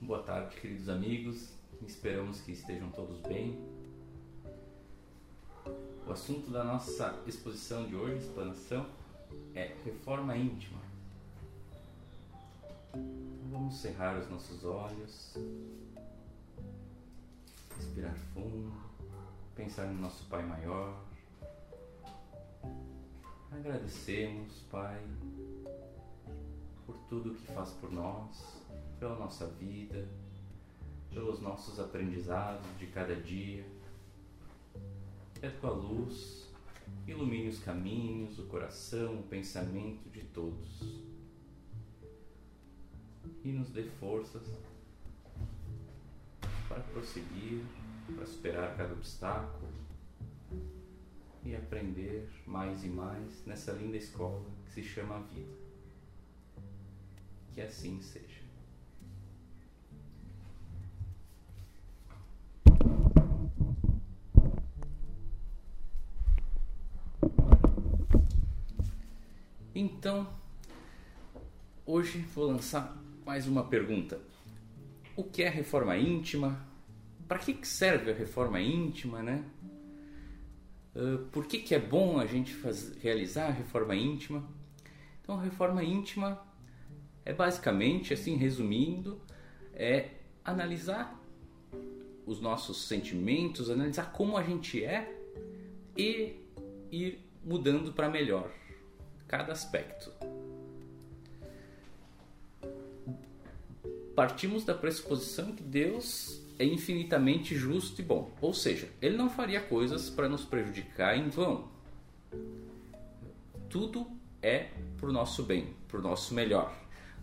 Boa tarde, queridos amigos. Esperamos que estejam todos bem. O assunto da nossa exposição de hoje, explanação, é reforma íntima. Então vamos cerrar os nossos olhos, respirar fundo, pensar no nosso Pai Maior. Agradecemos, Pai, por tudo que faz por nós, pela nossa vida, pelos nossos aprendizados de cada dia. Que a tua luz ilumine os caminhos, o coração, o pensamento de todos e nos dê forças para prosseguir, para superar cada obstáculo e aprender mais e mais nessa linda escola que se chama vida. Que assim seja. Então, hoje vou lançar mais uma pergunta. O que é reforma íntima? Para que serve a reforma íntima, né? Uh, por que, que é bom a gente realizar a reforma íntima? Então, a reforma íntima é basicamente, assim, resumindo, é analisar os nossos sentimentos, analisar como a gente é e ir mudando para melhor cada aspecto. Partimos da pressuposição que Deus é infinitamente justo e bom, ou seja, Ele não faria coisas para nos prejudicar em vão. Tudo é para o nosso bem, para o nosso melhor.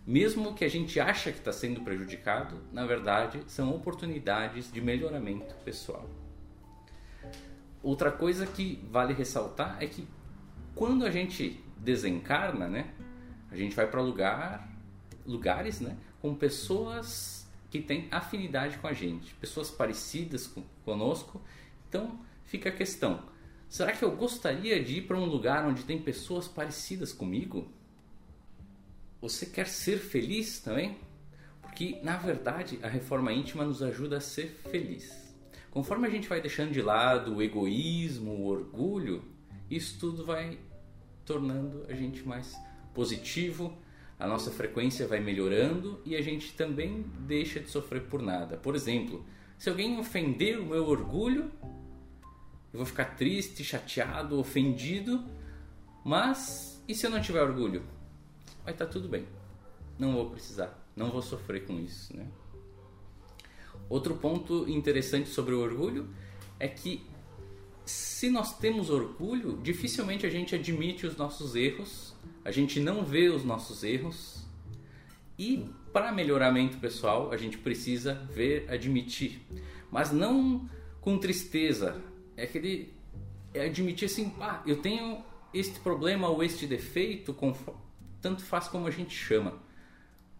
Mesmo que a gente acha que está sendo prejudicado, na verdade são oportunidades de melhoramento pessoal. Outra coisa que vale ressaltar é que quando a gente desencarna, né, a gente vai para lugar, lugares, né, com pessoas que têm afinidade com a gente, pessoas parecidas com, conosco. Então fica a questão: será que eu gostaria de ir para um lugar onde tem pessoas parecidas comigo? Você quer ser feliz também? Porque na verdade a reforma íntima nos ajuda a ser feliz. Conforme a gente vai deixando de lado o egoísmo, o orgulho, isso tudo vai tornando a gente mais positivo, a nossa frequência vai melhorando e a gente também deixa de sofrer por nada. Por exemplo, se alguém ofender o meu orgulho, eu vou ficar triste, chateado, ofendido, mas e se eu não tiver orgulho? Vai estar tudo bem. Não vou precisar, não vou sofrer com isso, né? Outro ponto interessante sobre o orgulho é que se nós temos orgulho, dificilmente a gente admite os nossos erros, a gente não vê os nossos erros. E para melhoramento pessoal a gente precisa ver, admitir, mas não com tristeza, é aquele é admitir assim, ah, eu tenho este problema ou este defeito, tanto faz como a gente chama,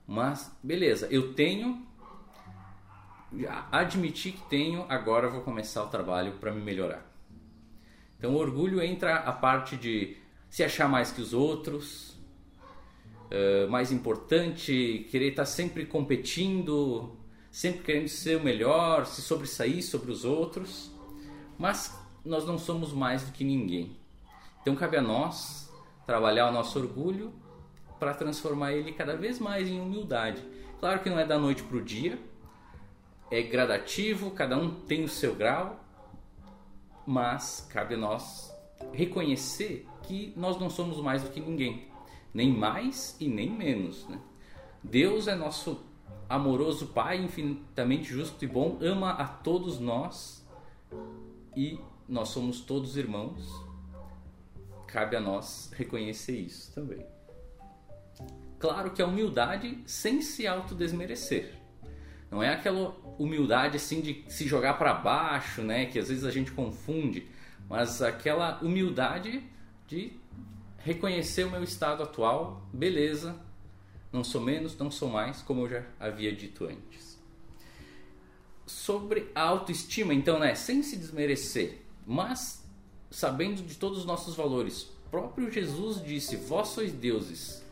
mas beleza, eu tenho admitir que tenho, agora vou começar o trabalho para me melhorar. Então, o orgulho entra a parte de se achar mais que os outros, mais importante, querer estar sempre competindo, sempre querendo ser o melhor, se sobressair sobre os outros. Mas nós não somos mais do que ninguém. Então, cabe a nós trabalhar o nosso orgulho para transformar ele cada vez mais em humildade. Claro que não é da noite para o dia, é gradativo, cada um tem o seu grau, mas cabe a nós reconhecer que nós não somos mais do que ninguém, nem mais e nem menos. Né? Deus é nosso amoroso Pai, infinitamente justo e bom, ama a todos nós e nós somos todos irmãos. Cabe a nós reconhecer isso também. Claro que a humildade sem se autodesmerecer. Não é aquela humildade assim de se jogar para baixo, né, que às vezes a gente confunde, mas aquela humildade de reconhecer o meu estado atual, beleza, não sou menos, não sou mais, como eu já havia dito antes. Sobre a autoestima, então, né, sem se desmerecer, mas sabendo de todos os nossos valores. Próprio Jesus disse: Vós sois deuses,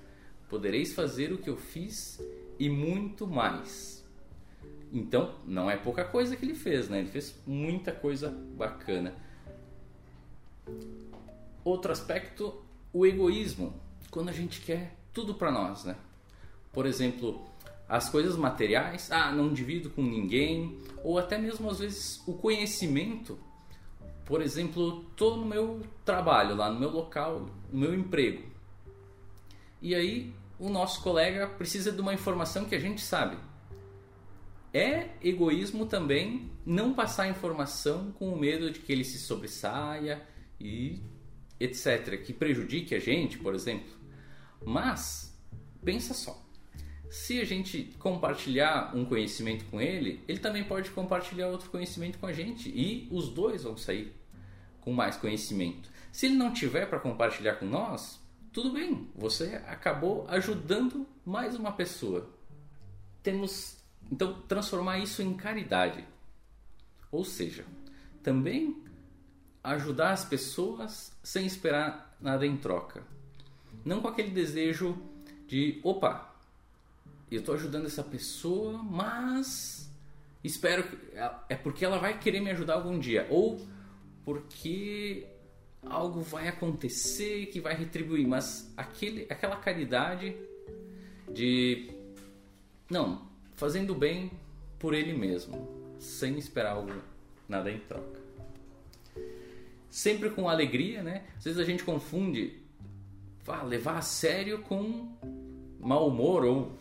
podereis fazer o que eu fiz e muito mais. Então, não é pouca coisa que ele fez, né? Ele fez muita coisa bacana. Outro aspecto, o egoísmo. Quando a gente quer tudo para nós, né? Por exemplo, as coisas materiais, ah, não divido com ninguém, ou até mesmo às vezes o conhecimento. Por exemplo, estou no meu trabalho, lá no meu local, no meu emprego. E aí o nosso colega precisa de uma informação que a gente sabe. É egoísmo também não passar informação com o medo de que ele se sobressaia e etc, que prejudique a gente, por exemplo. Mas pensa só se a gente compartilhar um conhecimento com ele, ele também pode compartilhar outro conhecimento com a gente e os dois vão sair com mais conhecimento. Se ele não tiver para compartilhar com nós, tudo bem, você acabou ajudando mais uma pessoa. Temos então transformar isso em caridade. Ou seja, também ajudar as pessoas sem esperar nada em troca. Não com aquele desejo de, opa, eu estou ajudando essa pessoa, mas espero que é porque ela vai querer me ajudar algum dia ou porque algo vai acontecer que vai retribuir, mas aquele, aquela caridade de não fazendo bem por ele mesmo, sem esperar algo nada em troca. Sempre com alegria, né? Às vezes a gente confunde ah, levar a sério com mau humor ou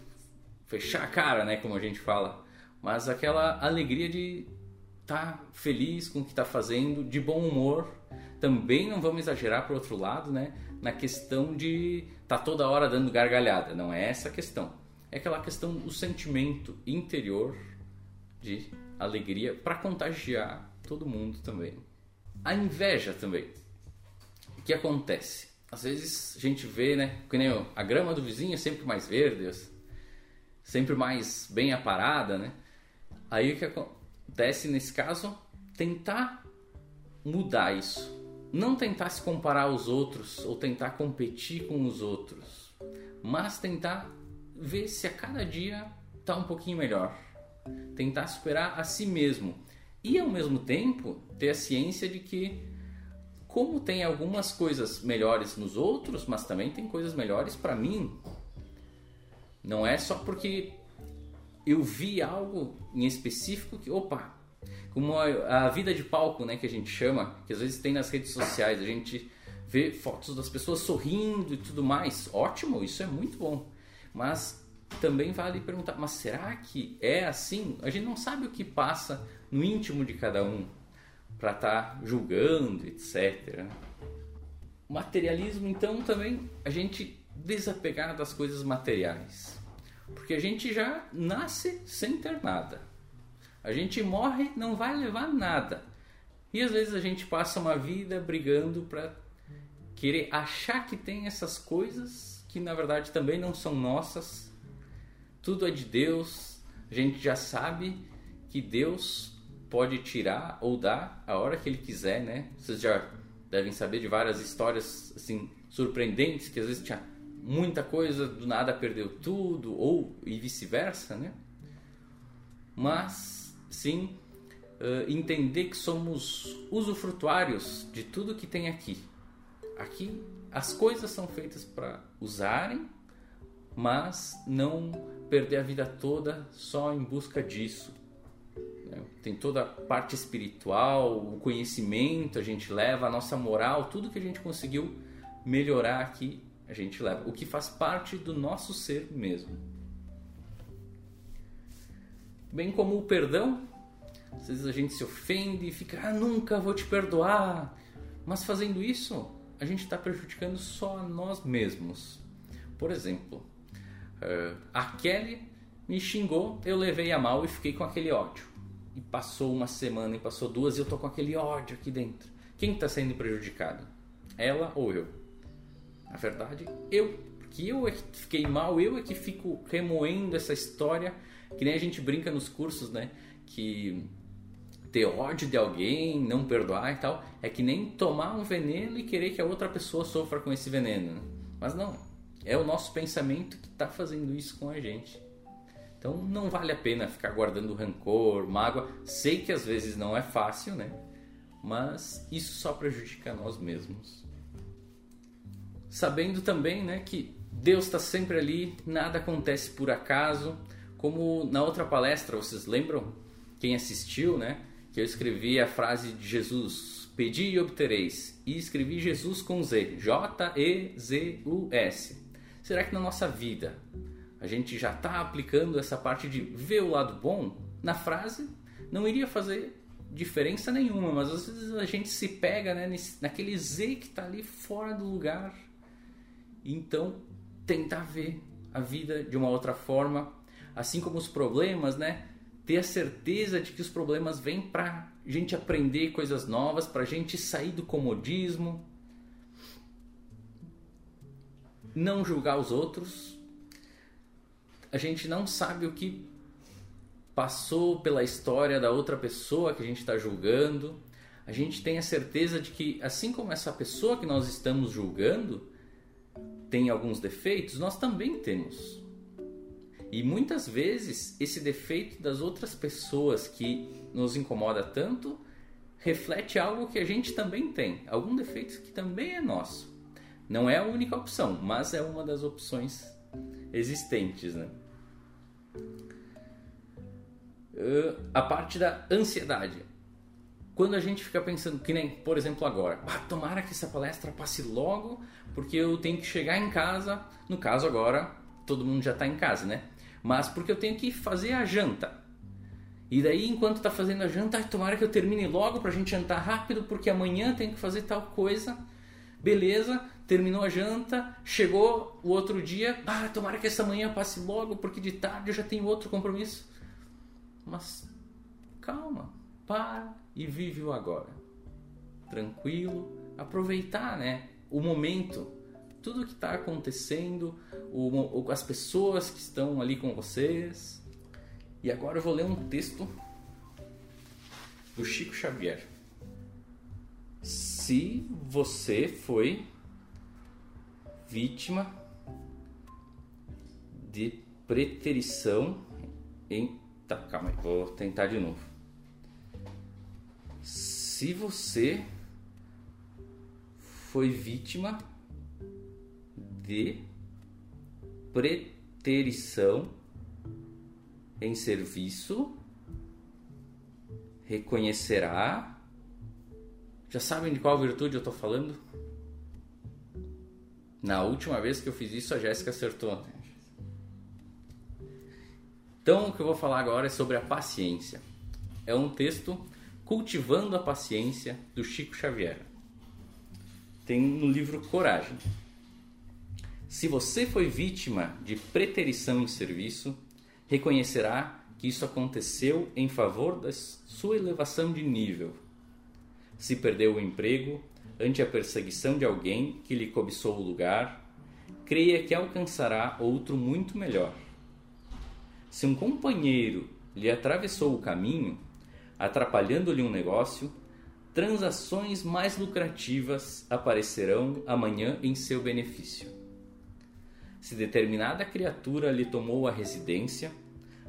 fechar a cara, né, como a gente fala, mas aquela alegria de estar tá feliz com o que está fazendo, de bom humor. Também não vamos exagerar para outro lado, né, na questão de tá toda hora dando gargalhada. Não é essa a questão. É aquela questão do sentimento interior de alegria para contagiar todo mundo também. A inveja também. O que acontece? Às vezes a gente vê, né, que nem a grama do vizinho é sempre mais verde, sempre mais bem aparada, né? Aí o que acontece nesse caso? Tentar mudar isso. Não tentar se comparar aos outros ou tentar competir com os outros, mas tentar ver se a cada dia está um pouquinho melhor. Tentar superar a si mesmo e ao mesmo tempo ter a ciência de que como tem algumas coisas melhores nos outros, mas também tem coisas melhores para mim, não é só porque eu vi algo em específico que, opa, como a, a, vida de palco, né, que a gente chama, que às vezes tem nas redes sociais, a gente vê fotos das pessoas sorrindo e tudo mais. Ótimo, isso é muito bom. Mas também vale perguntar, mas será que é assim? A gente não sabe o que passa no íntimo de cada um para estar tá julgando, etc. Materialismo, então, também a gente desapegar das coisas materiais. Porque a gente já nasce sem ter nada. A gente morre, não vai levar nada. E às vezes a gente passa uma vida brigando para querer achar que tem essas coisas que na verdade também não são nossas. Tudo é de Deus. A gente já sabe que Deus pode tirar ou dar a hora que ele quiser, né? Vocês já devem saber de várias histórias assim surpreendentes que às vezes tinha muita coisa, do nada perdeu tudo, ou e vice-versa, né? Mas, sim, uh, entender que somos usufrutuários de tudo que tem aqui. Aqui as coisas são feitas para usarem, mas não perder a vida toda só em busca disso. Né? Tem toda a parte espiritual, o conhecimento, a gente leva, a nossa moral, tudo que a gente conseguiu melhorar aqui a gente leva, o que faz parte do nosso ser mesmo. Bem como o perdão, às vezes a gente se ofende e fica, ah, nunca vou te perdoar. Mas fazendo isso, a gente está prejudicando só a nós mesmos. Por exemplo, eh, a Kelly me xingou, eu levei a mal e fiquei com aquele ódio. E passou uma semana, e passou duas, e eu tô com aquele ódio aqui dentro. Quem está sendo prejudicado? Ela ou eu? Na verdade, eu. Porque eu é que fiquei mal, eu é que fico remoendo essa história, que nem a gente brinca nos cursos, né? Que ter ódio de alguém, não perdoar e tal, é que nem tomar um veneno e querer que a outra pessoa sofra com esse veneno. Né? Mas não, é o nosso pensamento que está fazendo isso com a gente. Então não vale a pena ficar guardando rancor, mágoa. Sei que às vezes não é fácil, né? Mas isso só prejudica nós mesmos. Sabendo também, né, que Deus está sempre ali, nada acontece por acaso. Como na outra palestra, vocês lembram? Quem assistiu, né? Que eu escrevi a frase de Jesus: Pedi e obtereis. E escrevi Jesus com Z, J-E-Z-U-S. Será que na nossa vida a gente já está aplicando essa parte de ver o lado bom na frase? Não iria fazer diferença nenhuma, mas às vezes a gente se pega né, naquele Z que está ali fora do lugar. Então, tentar ver a vida de uma outra forma, assim como os problemas, né? Ter a certeza de que os problemas vêm para gente aprender coisas novas, para gente sair do comodismo, não julgar os outros. A gente não sabe o que passou pela história da outra pessoa que a gente está julgando. A gente tem a certeza de que, assim como essa pessoa que nós estamos julgando tem alguns defeitos, nós também temos. E muitas vezes esse defeito das outras pessoas que nos incomoda tanto reflete algo que a gente também tem, algum defeito que também é nosso. Não é a única opção, mas é uma das opções existentes, né? Uh, a parte da ansiedade. Quando a gente fica pensando, que nem, por exemplo, agora, ah, tomara que essa palestra passe logo, porque eu tenho que chegar em casa. No caso, agora, todo mundo já está em casa, né? Mas porque eu tenho que fazer a janta. E daí, enquanto está fazendo a janta, ah, tomara que eu termine logo para a gente jantar rápido, porque amanhã tem que fazer tal coisa. Beleza, terminou a janta, chegou o outro dia, ah, tomara que essa manhã passe logo, porque de tarde eu já tenho outro compromisso. Mas calma, para e vive o agora. Tranquilo, aproveitar, né, o momento, tudo que está acontecendo, o, as pessoas que estão ali com vocês. E agora eu vou ler um texto do Chico Xavier. Se você foi vítima de preterição em. Tá, calma aí, vou tentar de novo. Se você foi vítima de preterição em serviço, reconhecerá. Já sabem de qual virtude eu estou falando? Na última vez que eu fiz isso, a Jéssica acertou. Então, o que eu vou falar agora é sobre a paciência. É um texto Cultivando a Paciência do Chico Xavier. Tem no livro Coragem. Se você foi vítima de preterição em serviço, reconhecerá que isso aconteceu em favor da sua elevação de nível. Se perdeu o emprego, ante a perseguição de alguém que lhe cobiçou o lugar, creia que alcançará outro muito melhor. Se um companheiro lhe atravessou o caminho, atrapalhando-lhe um negócio, transações mais lucrativas aparecerão amanhã em seu benefício. Se determinada criatura lhe tomou a residência,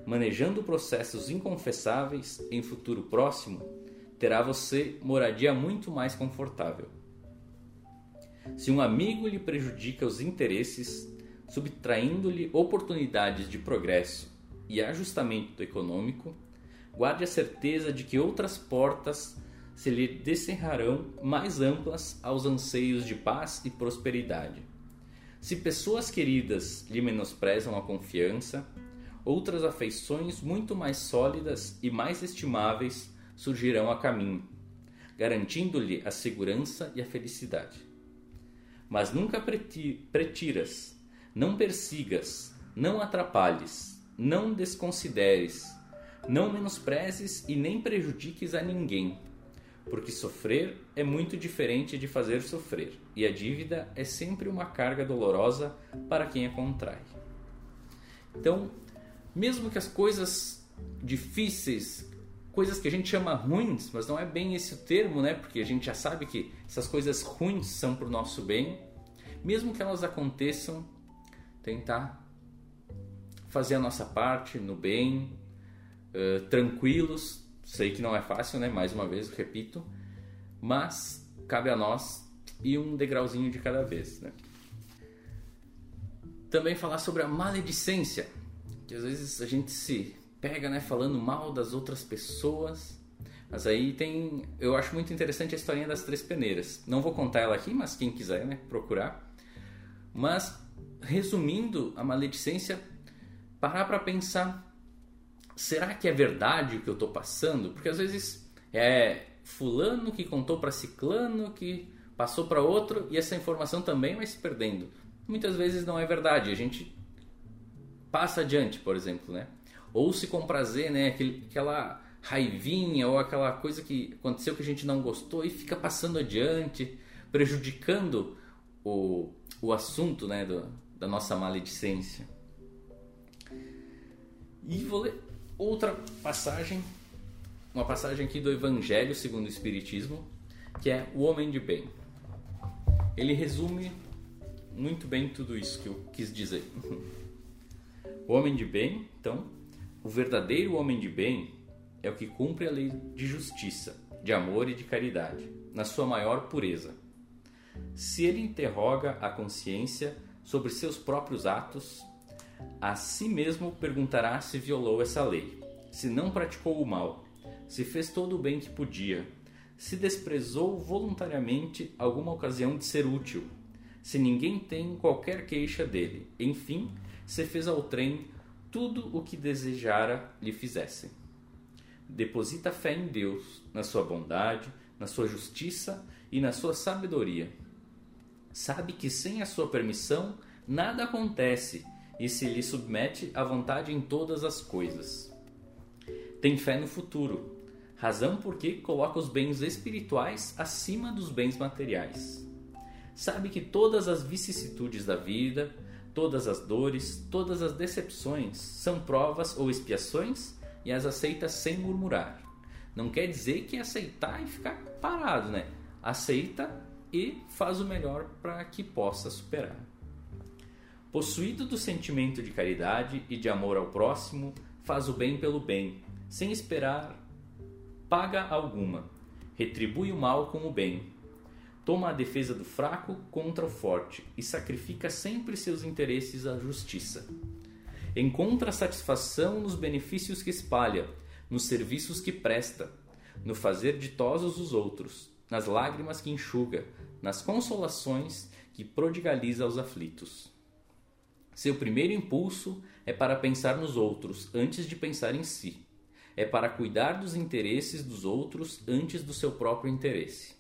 manejando processos inconfessáveis em futuro próximo, terá você moradia muito mais confortável. Se um amigo lhe prejudica os interesses, subtraindo-lhe oportunidades de progresso e ajustamento econômico, guarde a certeza de que outras portas se lhe descerrarão mais amplas aos anseios de paz e prosperidade. Se pessoas queridas lhe menosprezam a confiança, outras afeições muito mais sólidas e mais estimáveis surgirão a caminho, garantindo-lhe a segurança e a felicidade. Mas nunca preti- pretiras, não persigas, não atrapalhes, não desconsideres, não menosprezes e nem prejudiques a ninguém, porque sofrer é muito diferente de fazer sofrer, e a dívida é sempre uma carga dolorosa para quem a contrai. Então, mesmo que as coisas difíceis, coisas que a gente chama ruins, mas não é bem esse o termo, né? Porque a gente já sabe que essas coisas ruins são para o nosso bem, mesmo que elas aconteçam, tentar fazer a nossa parte no bem, eh, tranquilos. Sei que não é fácil, né? Mais uma vez, repito, mas cabe a nós ir um degrauzinho de cada vez, né? Também falar sobre a maledicência, que às vezes a gente se pega, né, falando mal das outras pessoas. Mas aí tem, eu acho muito interessante a historinha das três peneiras. Não vou contar ela aqui, mas quem quiser, né, procurar. Mas resumindo a maledicência, parar para pensar, será que é verdade o que eu estou passando? Porque às vezes é fulano que contou para ciclano que passou para outro e essa informação também vai se perdendo. Muitas vezes não é verdade, a gente passa adiante, por exemplo, né? Ou se comprazer, né, aquela raivinha ou aquela coisa que aconteceu que a gente não gostou e fica passando adiante, prejudicando o, o assunto, né, do, da nossa maledicência. E vou ler outra passagem, uma passagem aqui do Evangelho segundo o Espiritismo, que é o homem de bem. Ele resume muito bem tudo isso que eu quis dizer. O homem de bem, então, o verdadeiro homem de bem é o que cumpre a lei de justiça, de amor e de caridade, na sua maior pureza. Se ele interroga a consciência sobre seus próprios atos, a si mesmo perguntará se violou essa lei, se não praticou o mal, se fez todo o bem que podia, se desprezou voluntariamente alguma ocasião de ser útil, se ninguém tem qualquer queixa dele, enfim, se fez ao trem tudo o que desejara lhe fizessem. Deposita fé em Deus, na sua bondade, na sua justiça e na sua sabedoria. Sabe que sem a sua permissão nada acontece e se lhe submete à vontade em todas as coisas. Tem fé no futuro, razão porque coloca os bens espirituais acima dos bens materiais. Sabe que todas as vicissitudes da vida, todas as dores, todas as decepções são provas ou expiações e as aceita sem murmurar. Não quer dizer que aceitar e ficar parado, né? Aceita e faz o melhor para que possa superar. Possuído do sentimento de caridade e de amor ao próximo, faz o bem pelo bem, sem esperar paga alguma. Retribui o mal com o bem. Toma a defesa do fraco contra o forte e sacrifica sempre seus interesses à justiça. Encontra satisfação nos benefícios que espalha, nos serviços que presta, no fazer ditosos os outros, nas lágrimas que enxuga, nas consolações que prodigaliza aos aflitos. Seu primeiro impulso é para pensar nos outros antes de pensar em si. É para cuidar dos interesses dos outros antes do seu próprio interesse.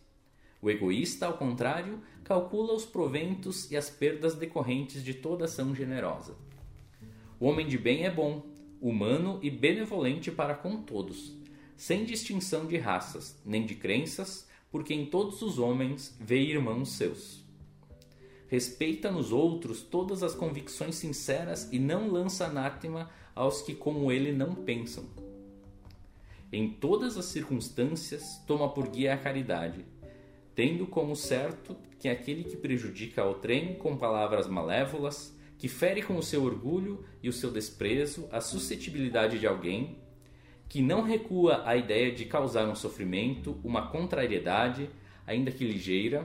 O egoísta, ao contrário, calcula os proventos e as perdas decorrentes de toda ação generosa. O homem de bem é bom, humano e benevolente para com todos, sem distinção de raças, nem de crenças, porque em todos os homens vê irmãos seus. Respeita nos outros todas as convicções sinceras e não lança anátema aos que como ele não pensam. Em todas as circunstâncias, toma por guia a caridade, tendo como certo que aquele que prejudica ao trem com palavras malévolas, que fere com o seu orgulho e o seu desprezo a suscetibilidade de alguém, que não recua à ideia de causar um sofrimento, uma contrariedade, ainda que ligeira,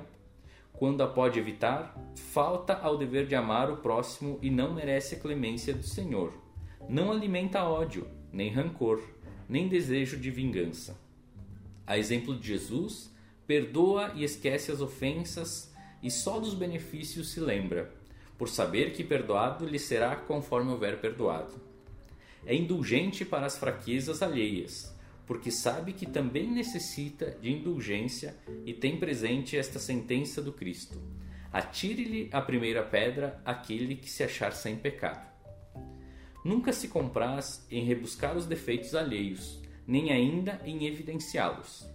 quando a pode evitar, falta ao dever de amar o próximo e não merece a clemência do Senhor. Não alimenta ódio, nem rancor, nem desejo de vingança. A exemplo de Jesus, perdoa e esquece as ofensas e só dos benefícios se lembra, por saber que perdoado lhe será conforme houver perdoado. é indulgente para as fraquezas alheias, porque sabe que também necessita de indulgência e tem presente esta sentença do Cristo: Atire-lhe a primeira pedra aquele que se achar sem pecado. Nunca se compraz em rebuscar os defeitos alheios, nem ainda em evidenciá-los.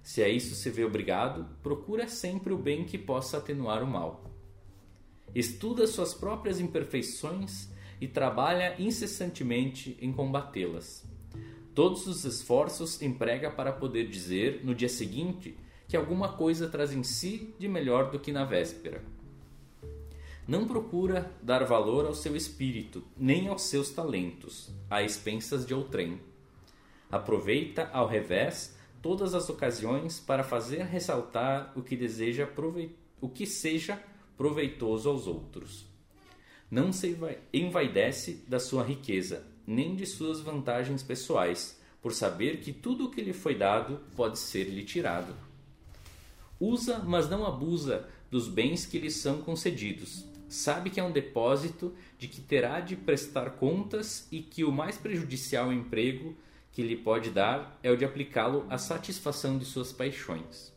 Se a isso se vê obrigado, procura sempre o bem que possa atenuar o mal. Estuda suas próprias imperfeições e trabalha incessantemente em combatê-las. Todos os esforços emprega para poder dizer, no dia seguinte, que alguma coisa traz em si de melhor do que na véspera. Não procura dar valor ao seu espírito, nem aos seus talentos, a expensas de outrem. Aproveita, ao revés, todas as ocasiões para fazer ressaltar o que deseja o que seja proveitoso aos outros. Não se envaidece da sua riqueza, nem de suas vantagens pessoais, por saber que tudo o que lhe foi dado pode ser-lhe tirado. Usa, mas não abusa dos bens que lhe são concedidos. Sabe que é um depósito de que terá de prestar contas e que o mais prejudicial emprego que lhe pode dar é o de aplicá-lo à satisfação de suas paixões.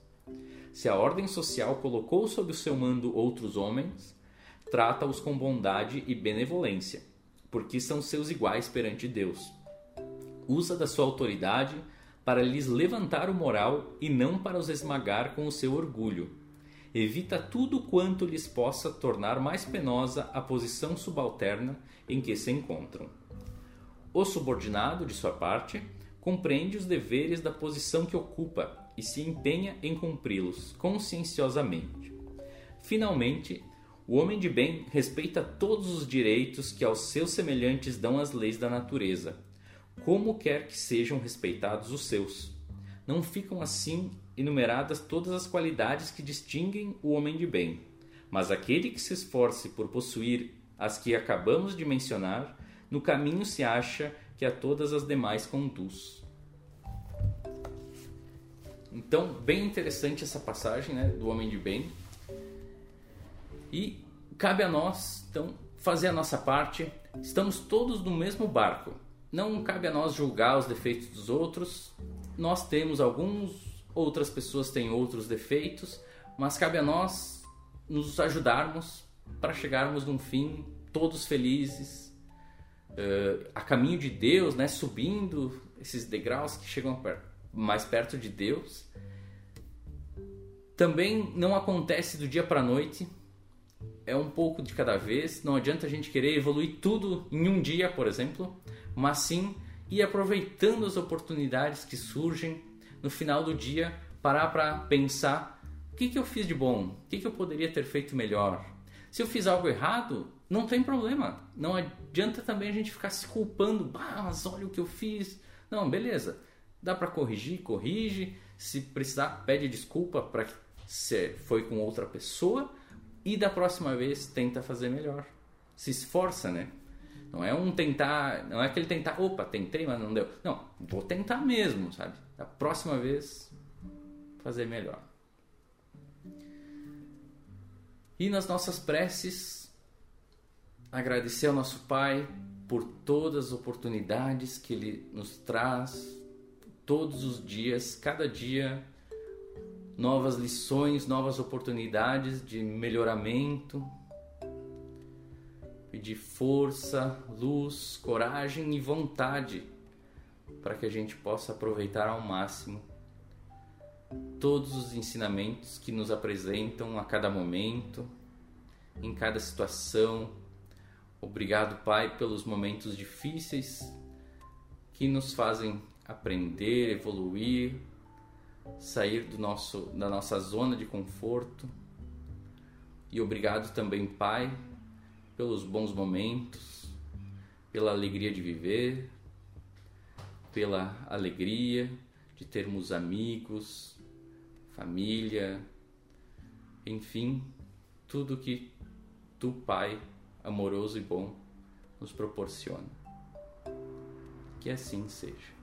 Se a ordem social colocou sob o seu mando outros homens, trata-os com bondade e benevolência, porque são seus iguais perante Deus. Usa da sua autoridade para lhes levantar o moral e não para os esmagar com o seu orgulho. Evita tudo quanto lhes possa tornar mais penosa a posição subalterna em que se encontram. O subordinado, de sua parte, compreende os deveres da posição que ocupa e se empenha em cumpri-los conscienciosamente. Finalmente, o homem de bem respeita todos os direitos que aos seus semelhantes dão as leis da natureza, como quer que sejam respeitados os seus. Não ficam assim enumeradas todas as qualidades que distinguem o homem de bem, mas aquele que se esforce por possuir as que acabamos de mencionar no caminho se acha que a todas as demais conduz. Então, bem interessante essa passagem né, do homem de bem. E cabe a nós, então, fazer a nossa parte. Estamos todos no mesmo barco. Não cabe a nós julgar os defeitos dos outros. Nós temos alguns, outras pessoas têm outros defeitos, mas cabe a nós nos ajudarmos para chegarmos num fim todos felizes, uh, a caminho de Deus, né, subindo esses degraus que chegam mais perto de Deus. Também não acontece do dia para a noite, é um pouco de cada vez. Não adianta a gente querer evoluir tudo em um dia, por exemplo, mas sim ir aproveitando as oportunidades que surgem no final do dia, parar para pensar o que, que eu fiz de bom, o que, que eu poderia ter feito melhor. Se eu fiz algo errado, não tem problema. Não adianta também a gente ficar se culpando. Ah, mas olha o que eu fiz. Não, beleza. Dá para corrigir, corrige. Se precisar, pede desculpa para você foi com outra pessoa e da próxima vez tenta fazer melhor. Se esforça, né? Não é um tentar, não é aquele tentar, opa, tentei, mas não deu. Não, vou tentar mesmo, sabe? Da próxima vez fazer melhor. E nas nossas preces agradecer ao nosso Pai por todas as oportunidades que Ele nos traz todos os dias, cada dia, novas lições, novas oportunidades de melhoramento, pedir força, luz, coragem e vontade para que a gente possa aproveitar ao máximo todos os ensinamentos que nos apresentam a cada momento, em cada situação, Obrigado, Pai, pelos momentos difíceis que nos fazem aprender, evoluir, sair do nosso, da nossa zona de conforto. E obrigado também, Pai, pelos bons momentos, pela alegria de viver, pela alegria de termos amigos, família, enfim, tudo que tu, Pai, amoroso e bom nos proporciona. Que assim seja.